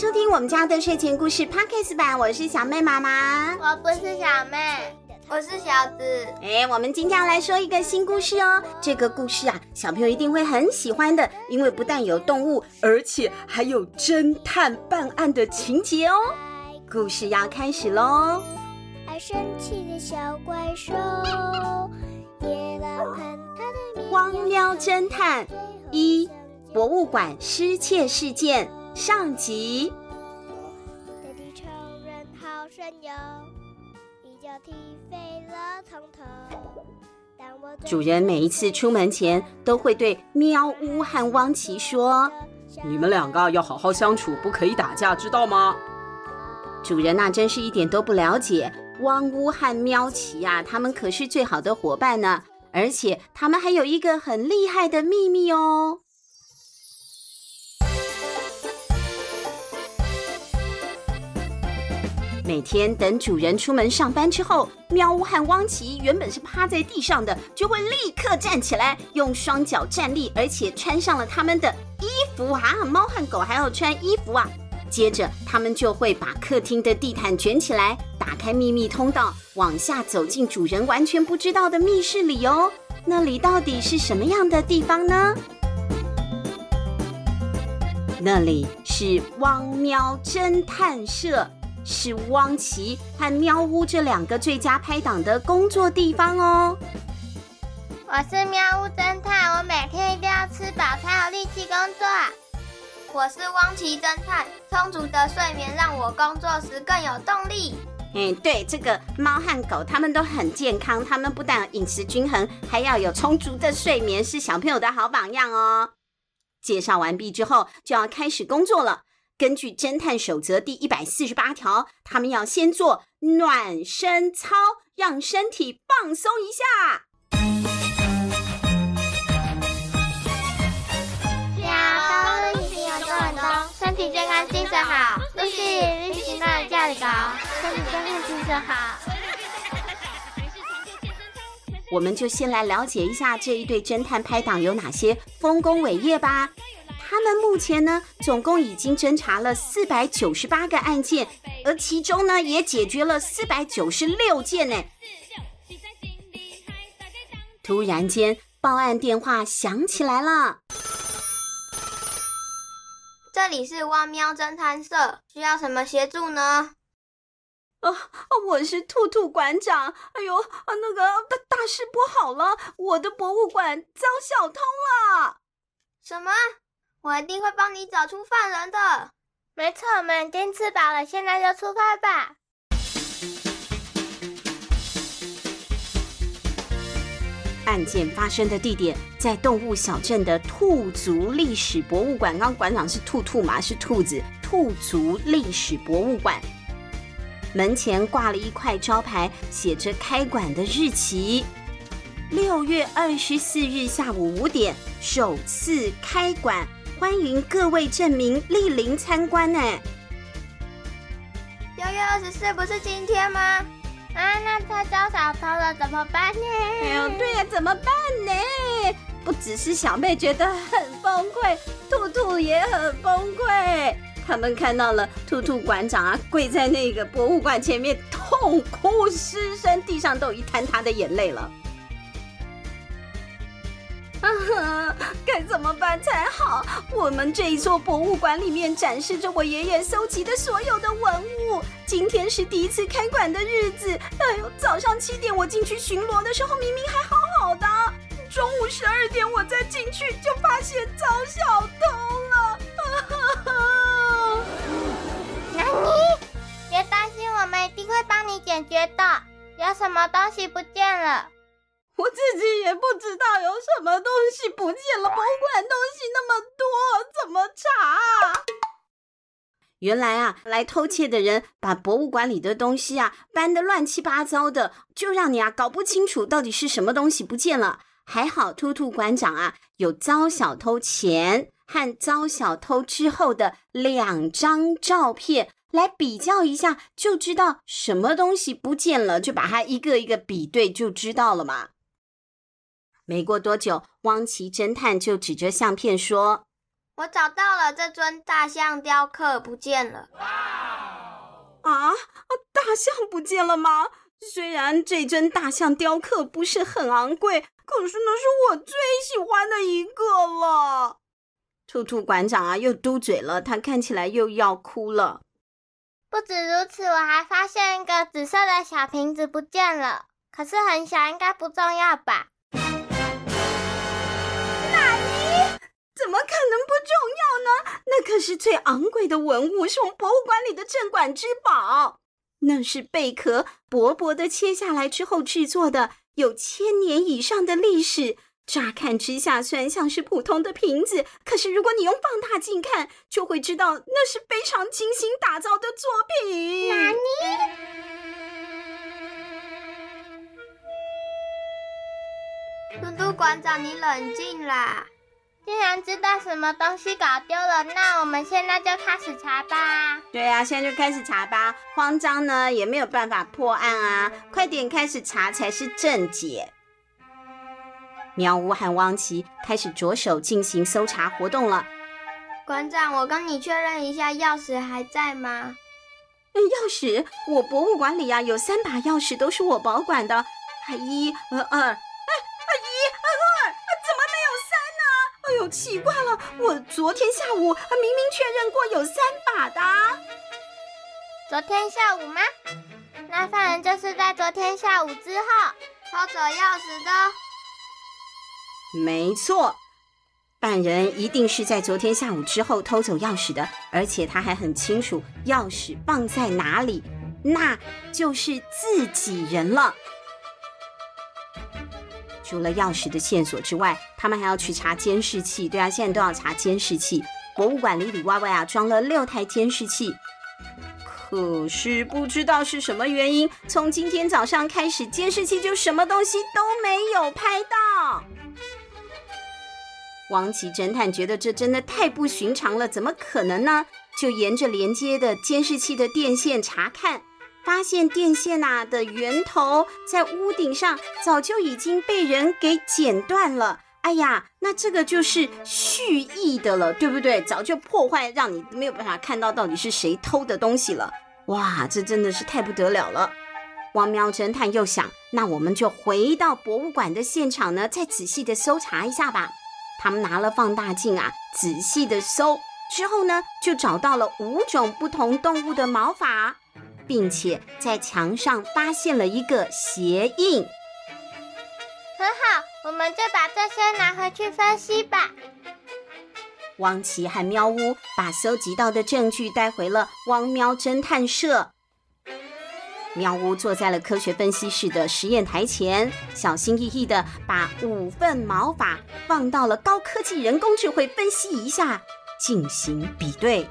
迎收听我们家的睡前故事 Podcast 版，我是小妹妈妈。我不是小妹，我是小子。哎，我们今天要来说一个新故事哦。这个故事啊，小朋友一定会很喜欢的，因为不但有动物，而且还有侦探办案的情节哦。故事要开始喽！爱生气的小怪兽，野狼和他的荒喵侦探一，博物馆失窃事件上集。主人每一次出门前都会对喵呜和汪奇说：“你们两个要好好相处，不可以打架，知道吗？”主人那真是一点都不了解汪呜和喵奇呀，他们可是最好的伙伴呢，而且他们还有一个很厉害的秘密哦。每天等主人出门上班之后，喵呜和汪奇原本是趴在地上的，就会立刻站起来，用双脚站立，而且穿上了他们的衣服啊。猫和狗还要穿衣服啊。接着，他们就会把客厅的地毯卷起来，打开秘密通道，往下走进主人完全不知道的密室里哦。那里到底是什么样的地方呢？那里是汪喵侦探社。是汪奇和喵屋这两个最佳拍档的工作地方哦。我是喵屋侦探，我每天一定要吃饱才有力气工作。我是汪奇侦探，充足的睡眠让我工作时更有动力。嗯，对，这个猫和狗它们都很健康，它们不但饮食均衡，还要有充足的睡眠，是小朋友的好榜样哦。介绍完毕之后，就要开始工作了。根据侦探守则第一百四十八条，他们要先做暖身操，让身体放松一下。呀，恭喜有做很多，身体健康，精神好。恭喜运气那价里高，身体健康，精神好。我们就先来了解一下这一对侦探拍档有哪些丰功伟业吧。他们目前呢，总共已经侦查了四百九十八个案件，而其中呢，也解决了四百九十六件呢。突然间，报案电话响起来了。这里是汪喵侦探社，需要什么协助呢？哦，我是兔兔馆长。哎呦，啊那个大大事不好了，我的博物馆遭小偷了。什么？我一定会帮你找出犯人的。没错，我们已经吃饱了，现在就出发吧。案件发生的地点在动物小镇的兔族历史博物馆。刚馆长是兔兔嘛？是兔子。兔族历史博物馆门前挂了一块招牌，写着开馆的日期：六月二十四日下午五点，首次开馆。欢迎各位镇民莅临参观呢。六月二十四不是今天吗？啊，那他遭小偷了怎么办呢？哎呦，对呀，怎么办呢？不只是小妹觉得很崩溃，兔兔也很崩溃。他们看到了兔兔馆长啊，跪在那个博物馆前面痛哭失声，地上都有一滩他的眼泪了。啊，该怎么办才好？我们这一座博物馆里面展示着我爷爷收集的所有的文物。今天是第一次开馆的日子。哎呦，早上七点我进去巡逻的时候，明明还好好的。中午十二点我再进去，就发现遭小偷了。那你别担心，我们一定会帮你解决的。有什么东西不见了？我自己也不知道有什么东西不见了，博物馆东西那么多，怎么查？原来啊，来偷窃的人把博物馆里的东西啊搬得乱七八糟的，就让你啊搞不清楚到底是什么东西不见了。还好兔兔馆长啊有遭小偷前和遭小偷之后的两张照片来比较一下，就知道什么东西不见了，就把它一个一个比对，就知道了嘛。没过多久，汪奇侦探就指着相片说：“我找到了这尊大象雕刻，不见了。啊，大象不见了吗？虽然这尊大象雕刻不是很昂贵，可是那是我最喜欢的一个了。兔兔馆长啊，又嘟嘴了，他看起来又要哭了。不止如此，我还发现一个紫色的小瓶子不见了，可是很小，应该不重要吧？怎么可能不重要呢？那可是最昂贵的文物，是我们博物馆里的镇馆之宝。那是贝壳薄薄的切下来之后制作的，有千年以上的历史。乍看之下虽然像是普通的瓶子，可是如果你用放大镜看，就会知道那是非常精心打造的作品。哪尼？嘟嘟馆长，你冷静啦！既然知道什么东西搞丢了，那我们现在就开始查吧。对啊，现在就开始查吧。慌张呢也没有办法破案啊，快点开始查才是正解。喵呜和汪琪开始着手进行搜查活动了。馆长，我跟你确认一下，钥匙还在吗？钥匙？我博物馆里呀、啊、有三把钥匙，都是我保管的。一、呃、二。奇怪了！我昨天下午明明确认过有三把的。昨天下午吗？那犯人就是在昨天下午之后偷走钥匙的。没错，犯人一定是在昨天下午之后偷走钥匙的，而且他还很清楚钥匙放在哪里，那就是自己人了。除了钥匙的线索之外，他们还要去查监视器。对啊，现在都要查监视器。博物馆里里外外啊装了六台监视器，可是不知道是什么原因，从今天早上开始，监视器就什么东西都没有拍到。王琦侦探觉得这真的太不寻常了，怎么可能呢？就沿着连接的监视器的电线查看。发现电线呐、啊、的源头在屋顶上，早就已经被人给剪断了。哎呀，那这个就是蓄意的了，对不对？早就破坏，让你没有办法看到到底是谁偷的东西了。哇，这真的是太不得了了。汪喵侦探又想，那我们就回到博物馆的现场呢，再仔细的搜查一下吧。他们拿了放大镜啊，仔细的搜之后呢，就找到了五种不同动物的毛发。并且在墙上发现了一个鞋印，很好，我们就把这些拿回去分析吧。汪奇和喵呜把搜集到的证据带回了汪喵侦探社。喵呜坐在了科学分析室的实验台前，小心翼翼地把五份毛发放到了高科技人工智慧分析仪下进行比对。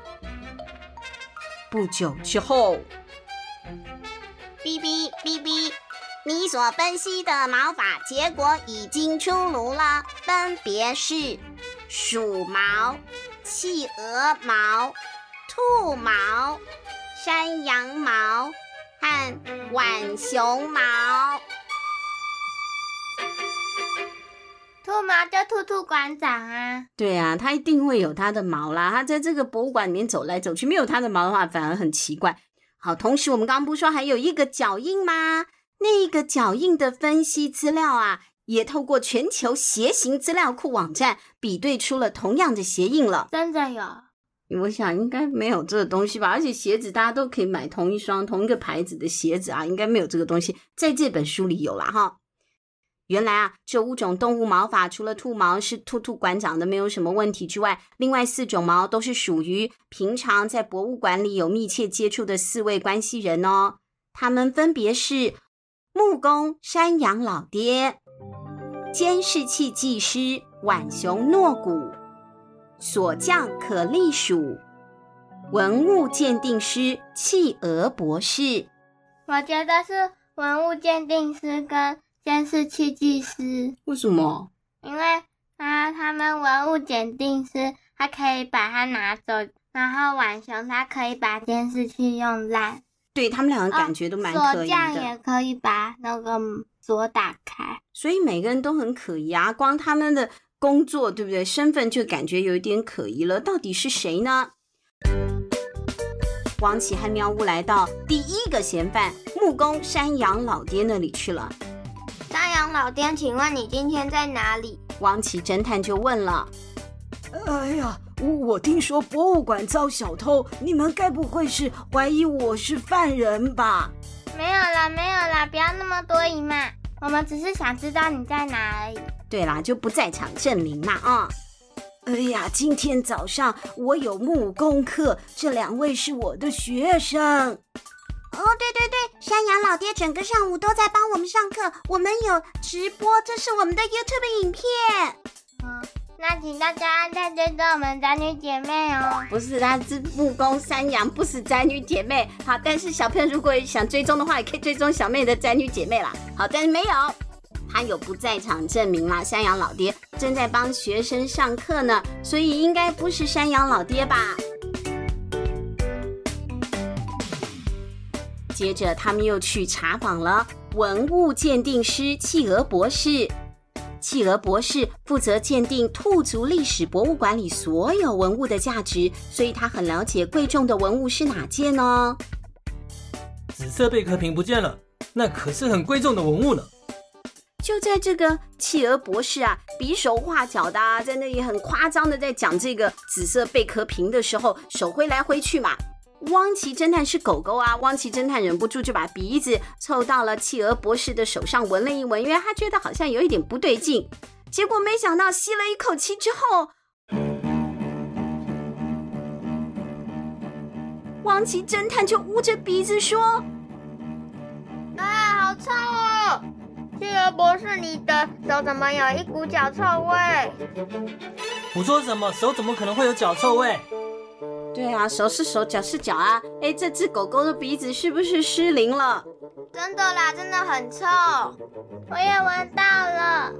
不久之后。哔哔哔哔，你所分析的毛发结果已经出炉了，分别是鼠毛、企鹅毛、兔毛、山羊毛和浣熊毛。兔毛就兔兔馆长啊，对啊，他一定会有他的毛啦。他在这个博物馆里面走来走去，没有他的毛的话，反而很奇怪。好，同时我们刚刚不是说还有一个脚印吗？那个脚印的分析资料啊，也透过全球鞋型资料库网站比对出了同样的鞋印了。真的有？我想应该没有这个东西吧。而且鞋子大家都可以买同一双同一个牌子的鞋子啊，应该没有这个东西，在这本书里有啦哈。原来啊，这五种动物毛发，除了兔毛是兔兔馆长的，没有什么问题之外，另外四种毛都是属于平常在博物馆里有密切接触的四位关系人哦。他们分别是木工山羊老爹、监视器技师浣熊诺古、锁匠可丽鼠、文物鉴定师企鹅博士。我觉得是文物鉴定师跟。监视器技师？为什么？因为啊，他们文物鉴定师，他可以把它拿走，然后浣熊他可以把监视器用烂。对，他们两个感觉都蛮可疑的。锁匠也可以把那个锁打开。所以每个人都很可疑啊！光他们的工作，对不对？身份就感觉有一点可疑了。到底是谁呢？王启和喵呜来到第一个嫌犯木工山羊老爹那里去了。山羊老爹，请问你今天在哪里？王奇侦探就问了。哎呀，我我听说博物馆遭小偷，你们该不会是怀疑我是犯人吧？没有啦，没有啦，不要那么多疑嘛。我们只是想知道你在哪而已。对啦，就不在场证明嘛啊。哎呀，今天早上我有木工课，这两位是我的学生。哦，对对对，山羊老爹整个上午都在帮我们上课，我们有直播，这是我们的 YouTube 影片。嗯，那请大家按赞追踪我们宅女姐妹哦。不是，他是木工山羊，不是宅女姐妹。好，但是小朋友如果想追踪的话，也可以追踪小妹的宅女姐妹啦。好，但是没有。他有不在场证明啦，山羊老爹正在帮学生上课呢，所以应该不是山羊老爹吧？接着，他们又去查访了文物鉴定师企鹅博士。企鹅博士负责鉴定兔族历史博物馆里所有文物的价值，所以他很了解贵重的文物是哪件呢？紫色贝壳瓶不见了，那可是很贵重的文物呢。就在这个企鹅博士啊，比手画脚的啊，在那里很夸张的在讲这个紫色贝壳瓶的时候，手挥来挥去嘛。汪奇侦探是狗狗啊，汪奇侦探忍不住就把鼻子凑到了企鹅博士的手上闻了一闻，因为他觉得好像有一点不对劲。结果没想到吸了一口气之后，汪奇侦探就捂着鼻子说：“啊，好臭哦！”企鹅博士，你的手怎么有一股脚臭味？我说什么？手怎么可能会有脚臭味？对啊，手是手，脚是脚啊！哎，这只狗狗的鼻子是不是失灵了？真的啦，真的很臭，我也闻到了。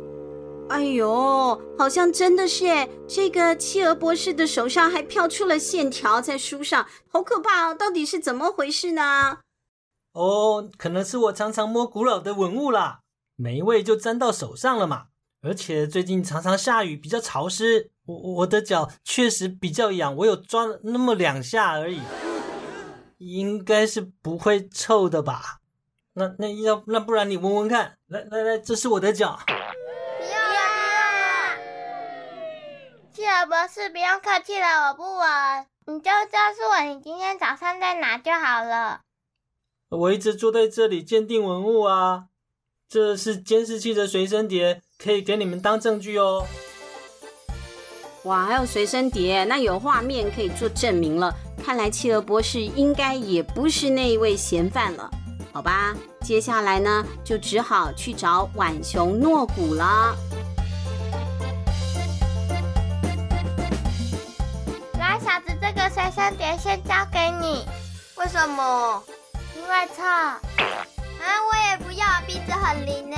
哎呦，好像真的是哎！这个企鹅博士的手上还飘出了线条在书上，好可怕哦！到底是怎么回事呢？哦，可能是我常常摸古老的文物啦。霉味就沾到手上了嘛，而且最近常常下雨，比较潮湿，我我的脚确实比较痒，我有抓了那么两下而已，应该是不会臭的吧？那那要那不然你闻闻看，来来来，这是我的脚。不要啊！企鹅博士，不用客气了，我不闻，你就告诉我你今天早上在哪就好了。我一直坐在这里鉴定文物啊。这是监视器的随身碟，可以给你们当证据哦。哇，还有随身碟，那有画面可以做证明了。看来企鹅博士应该也不是那一位嫌犯了，好吧？接下来呢，就只好去找浣熊诺古了。来，小子，这个随身碟先交给你。为什么？因为臭。啊，我也不要，鼻子很灵呢。